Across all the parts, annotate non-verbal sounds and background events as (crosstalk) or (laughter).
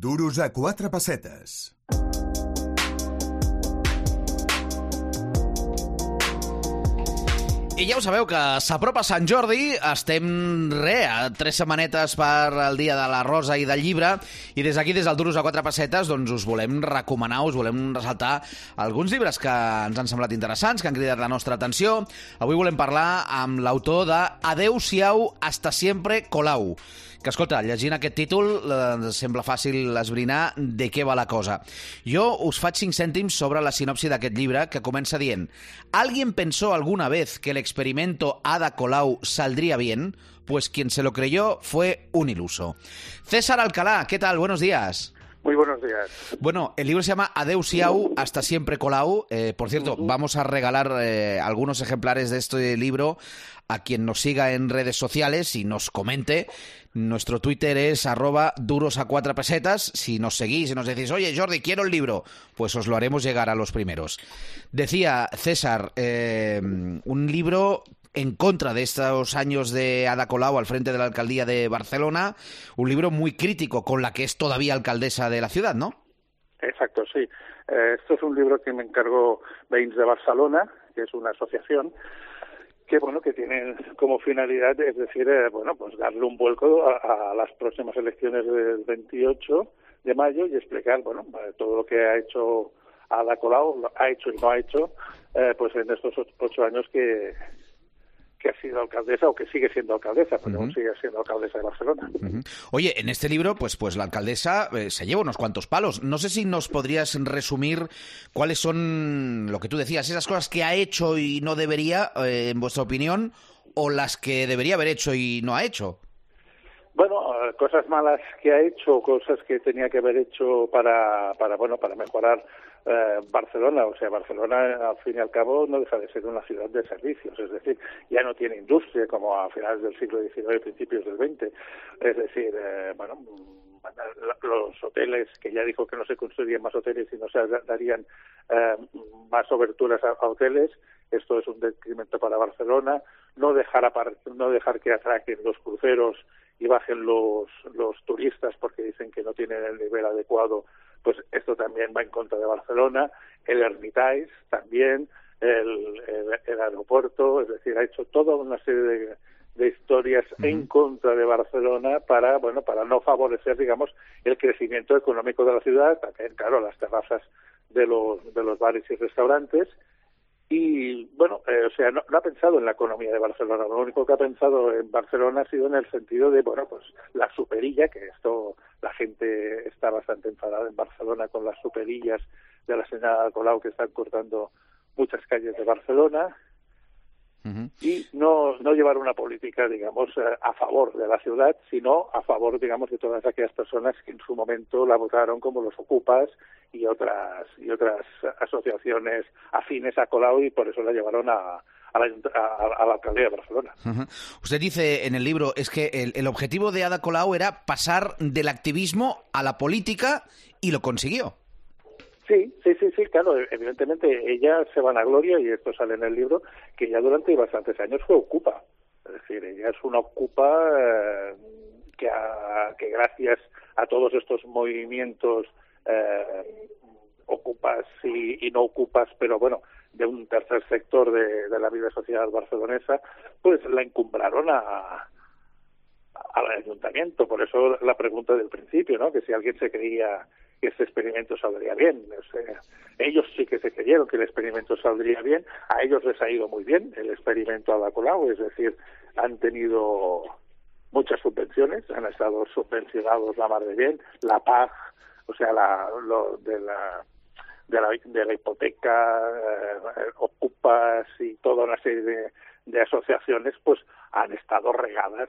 Duros a quatre pessetes. I ja ho sabeu que s'apropa Sant Jordi, estem re, a tres setmanetes per al dia de la rosa i del llibre, i des d'aquí, des del Duros a quatre pessetes, doncs us volem recomanar, us volem ressaltar alguns llibres que ens han semblat interessants, que han cridat la nostra atenció. Avui volem parlar amb l'autor de Adeu-siau, hasta siempre, Colau que, escolta, llegint aquest títol eh, sembla fàcil esbrinar de què va la cosa. Jo us faig cinc cèntims sobre la sinopsi d'aquest llibre, que comença dient ¿Alguien pensó alguna vez que el experimento Ada Colau saldría bien? Pues quien se lo creyó fue un iluso. César Alcalá, ¿qué tal? Buenos días. Muy buenos días. Bueno, el libro se llama Adeu Siau, hasta siempre Colau. Eh, por cierto, vamos a regalar eh, algunos ejemplares de este libro a quien nos siga en redes sociales y nos comente. Nuestro Twitter es arroba duros a cuatro pesetas. Si nos seguís y nos decís, oye Jordi, quiero el libro, pues os lo haremos llegar a los primeros. Decía César, eh, un libro en contra de estos años de Ada Colau al frente de la alcaldía de Barcelona, un libro muy crítico con la que es todavía alcaldesa de la ciudad, ¿no? Exacto, sí. Eh, esto es un libro que me encargó Veins de Barcelona, que es una asociación que bueno que tiene como finalidad es decir eh, bueno pues darle un vuelco a, a, las próximas elecciones del 28 de mayo y explicar bueno eh, todo lo que ha hecho Ada Colau ha hecho y no ha hecho eh, pues en estos ocho años que que ha sido alcaldesa o que sigue siendo alcaldesa, pero uh -huh. sigue siendo alcaldesa de Barcelona. Uh -huh. Oye, en este libro, pues, pues la alcaldesa eh, se lleva unos cuantos palos. No sé si nos podrías resumir cuáles son lo que tú decías, esas cosas que ha hecho y no debería, eh, en vuestra opinión, o las que debería haber hecho y no ha hecho. Bueno, cosas malas que ha hecho, cosas que tenía que haber hecho para, para bueno, para mejorar eh, Barcelona. O sea, Barcelona, al fin y al cabo, no deja de ser una ciudad de servicios. Es decir, ya no tiene industria como a finales del siglo XIX y principios del XX. Es decir, eh, bueno, los hoteles, que ya dijo que no se construirían más hoteles y no se darían eh, más oberturas a, a, hoteles, esto es un detrimento para Barcelona, no dejar, no dejar que atraquen los cruceros y bajen los, los turistas porque dicen que no tienen el nivel adecuado, pues esto también va en contra de Barcelona, el Hermitage también, el, el, el aeropuerto, es decir, ha hecho toda una serie de, de historias uh -huh. en contra de Barcelona para, bueno, para no favorecer, digamos, el crecimiento económico de la ciudad, también, claro, las terrazas de los, de los bares y restaurantes, y bueno, eh, o sea, no, no, ha pensado en la economía de Barcelona, lo único que ha pensado en Barcelona ha sido en el sentido de, bueno, pues la superilla, que esto la gente está bastante enfadada en Barcelona con las superillas de la señora Colau que están cortando muchas calles de Barcelona, Uh -huh. y no, no llevar una política, digamos, a favor de la ciudad, sino a favor, digamos, de todas aquellas personas que en su momento la votaron como los ocupas y otras y otras asociaciones afines a Colau y por eso la llevaron a, a la, a, a la, alcaldía de Barcelona. Uh -huh. Usted dice en el libro es que el, el objetivo de Ada Colau era pasar del activismo a la política y lo consiguió. Sí, sí, sí, sí, claro, evidentemente ella se vanagloria, y esto sale en el libro, que ya durante bastantes años fue ocupa. Es decir, ella es una ocupa eh, que, a, que gracias a todos estos movimientos eh, ocupas y, y, no ocupas, pero bueno, de un tercer sector de, de la vida social barcelonesa, pues la encumbraron a, al ayuntamiento. Por eso la pregunta del principio, ¿no? Que si alguien se creía que este experimento saldría bien. O sea, ellos sí que se creyeron que el experimento saldría bien, a ellos les ha ido muy bien el experimento a es decir, han tenido muchas subvenciones, han estado subvencionados la mar de bien, la PAG, o sea, la, lo de la de la, de la hipoteca, eh, ocupas y toda una serie de, de asociaciones, pues han estado regadas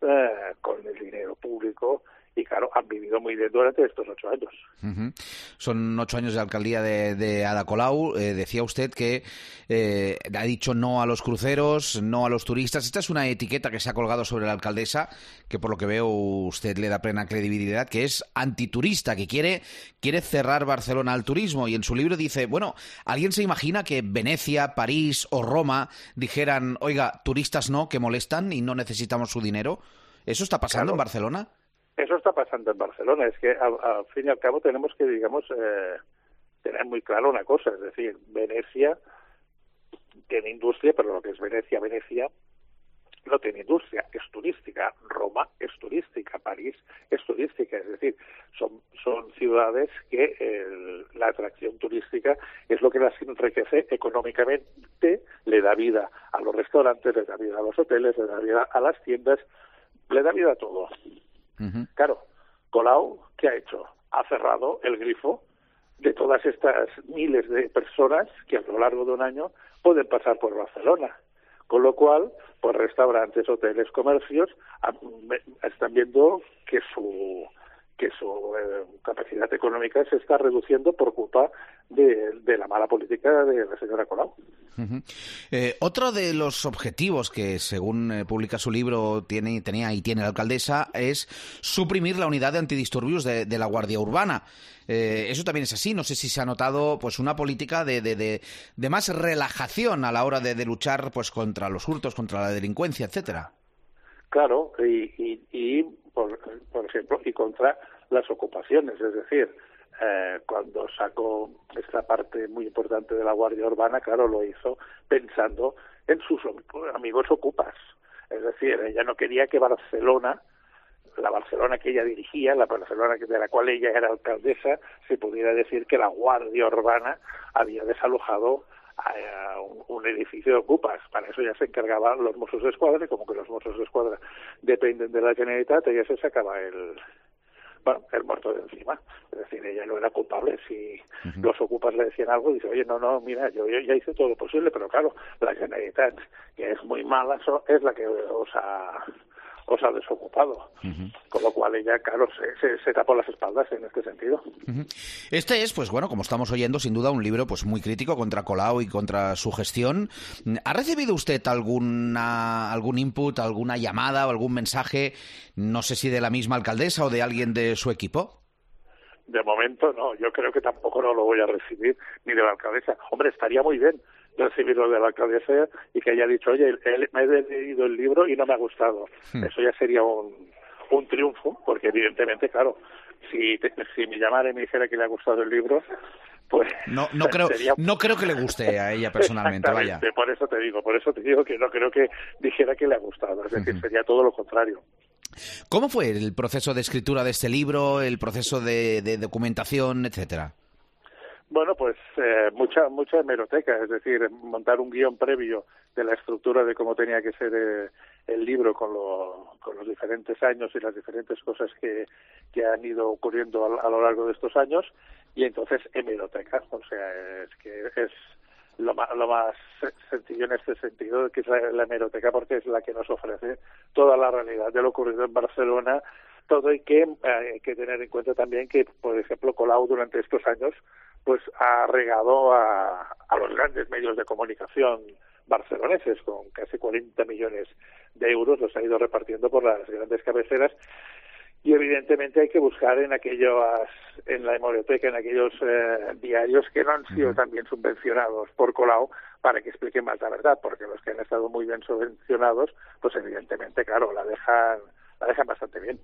eh, con el dinero público y claro, han vivido muy bien durante estos ocho años. Uh -huh. Son ocho años de alcaldía de, de Ada Colau. Eh, decía usted que eh, ha dicho no a los cruceros, no a los turistas. Esta es una etiqueta que se ha colgado sobre la alcaldesa, que por lo que veo usted le da plena credibilidad, que es antiturista, que quiere, quiere cerrar Barcelona al turismo. Y en su libro dice, bueno, ¿alguien se imagina que Venecia, París o Roma dijeran, oiga, turistas no, que molestan y no necesitamos su dinero? ¿Eso está pasando claro. en Barcelona? Eso está pasando en Barcelona. Es que al, al fin y al cabo tenemos que, digamos, eh, tener muy claro una cosa. Es decir, Venecia tiene industria, pero lo que es Venecia, Venecia no tiene industria, es turística. Roma es turística, París es turística, es decir, son, son ciudades que el, la atracción turística es lo que las enriquece económicamente, le da vida a los restaurantes, le da vida a los hoteles, le da vida a las tiendas, le da vida a todo. Claro, Colau, ¿qué ha hecho? Ha cerrado el grifo de todas estas miles de personas que a lo largo de un año pueden pasar por Barcelona. Con lo cual, pues restaurantes, hoteles, comercios están viendo que su que su eh, capacidad económica se está reduciendo por culpa de, de la mala política de la señora Colau. Uh -huh. eh, otro de los objetivos que, según eh, publica su libro, tiene, tenía y tiene la alcaldesa es suprimir la unidad de antidisturbios de, de la Guardia Urbana. Eh, eso también es así. No sé si se ha notado pues una política de, de, de, de más relajación a la hora de, luchar pues contra los hurtos, contra la delincuencia, etcétera. Claro, y, y, y por, por ejemplo, y contra las ocupaciones, es decir, eh, cuando sacó esta parte muy importante de la Guardia Urbana, claro, lo hizo pensando en sus amigos ocupas. Es decir, ella no quería que Barcelona, la Barcelona que ella dirigía, la Barcelona de la cual ella era alcaldesa, se pudiera decir que la Guardia Urbana había desalojado a un, un, edificio de ocupas. Para eso ya se encargaban los Mossos de Escuadra y como que los Mossos de Escuadra dependen de la Generalitat, ya se sacaba el, bueno, el muerto de encima. Es decir, ella no era culpable. Si uh -huh. los ocupas le decían algo, dice, oye, no, no, mira, yo, yo, ya hice todo lo posible, pero claro, la Generalitat, que es muy mala, es la que os ha os ha desocupado. Uh -huh. Con lo cual ella, claro, se, se, se, tapó las espaldas en este sentido. Uh -huh. Este es, pues bueno, como estamos oyendo, sin duda un libro pues muy crítico contra Colau y contra su gestión. ¿Ha recibido usted alguna, algún input, alguna llamada o algún mensaje, no sé si de la misma alcaldesa o de alguien de su equipo? De momento no, yo creo que tampoco no lo voy a recibir ni de la alcaldesa. Hombre, estaría muy bien recibirlo de la alcaldesa y que haya dicho, oye, él, me he leído el libro y no me ha gustado. Hmm. Eso ya sería un, un triunfo, porque evidentemente, claro, si, te, si me llamara y me dijera que le ha gustado el libro, pues no no (laughs) creo sería... no creo que le guste a ella personalmente vaya por eso te digo por eso te digo que no creo que dijera que le ha gustado es decir uh -huh. sería todo lo contrario cómo fue el proceso de escritura de este libro el proceso de, de documentación etcétera bueno, pues eh, mucha mucha hemeroteca, es decir, montar un guion previo de la estructura de cómo tenía que ser eh, el libro con, lo, con los diferentes años y las diferentes cosas que, que han ido ocurriendo a, a, lo largo de estos años y entonces hemeroteca, o sea, es que es lo más, lo más sencillo en este sentido, que es la, la hemeroteca porque es la que nos ofrece toda la realidad de lo ocurrido en Barcelona, todo hay que, eh, hay que tener en cuenta también que, por ejemplo, Colau durante estos años pues ha regado a, a los grandes medios de comunicación barceloneses. Con casi 40 millones de euros, los ha ido repartiendo por las grandes cabeceras. Y evidentemente hay que buscar en aquellos en la hemeroteca en aquellos eh, diarios que no han sido también subvencionados por Colau para que expliquen más la verdad porque los que han estado muy bien subvencionados pues evidentemente claro la dejan la dejan bastante bien.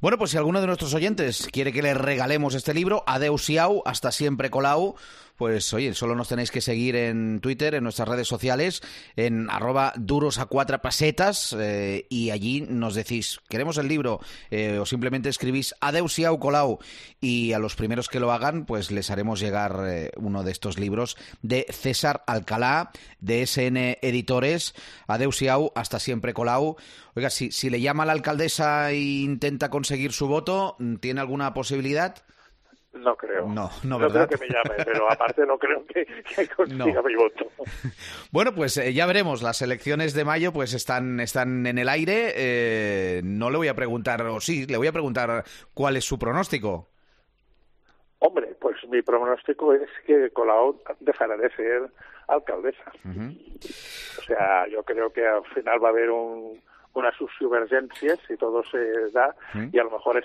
Bueno, pues si alguno de nuestros oyentes quiere que le regalemos este libro, Adeus Iau, hasta siempre Colau, pues oye, solo nos tenéis que seguir en Twitter, en nuestras redes sociales, en arroba duros a cuatro pasetas, eh, y allí nos decís, queremos el libro, eh, o simplemente escribís Adeus Iau Colau, y a los primeros que lo hagan, pues les haremos llegar eh, uno de estos libros de César Alcalá, de SN Editores, Adeus Iau, hasta siempre Colau. Oiga, si, si le llama a la alcaldesa e intenta conseguir su voto, ¿tiene alguna posibilidad? No creo. No, no, no creo que me llame, pero aparte no creo que, que (laughs) consiga no. mi voto. (laughs) Bueno, pues eh, ya veremos. Las elecciones de mayo pues están, están en el aire. Eh, no le voy a preguntar, o sí, le voy a preguntar cuál es su pronóstico. Hombre, pues mi pronóstico es que Colau dejará de ser alcaldesa. Uh -huh. O sea, yo creo que al final va a haber un, unas subvergencias si todo se da uh -huh. y a lo mejor es,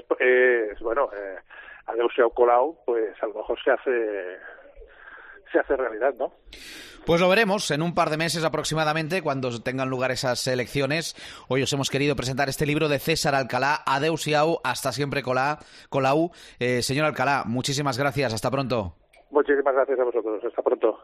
es bueno... Eh, Adeuseo Colau, pues a lo mejor se hace se hace realidad, ¿no? Pues lo veremos en un par de meses aproximadamente, cuando tengan lugar esas elecciones. Hoy os hemos querido presentar este libro de César Alcalá, Adeus y Au, hasta siempre Colá, Colau. Eh, señor Alcalá, muchísimas gracias, hasta pronto. Muchísimas gracias a vosotros, hasta pronto.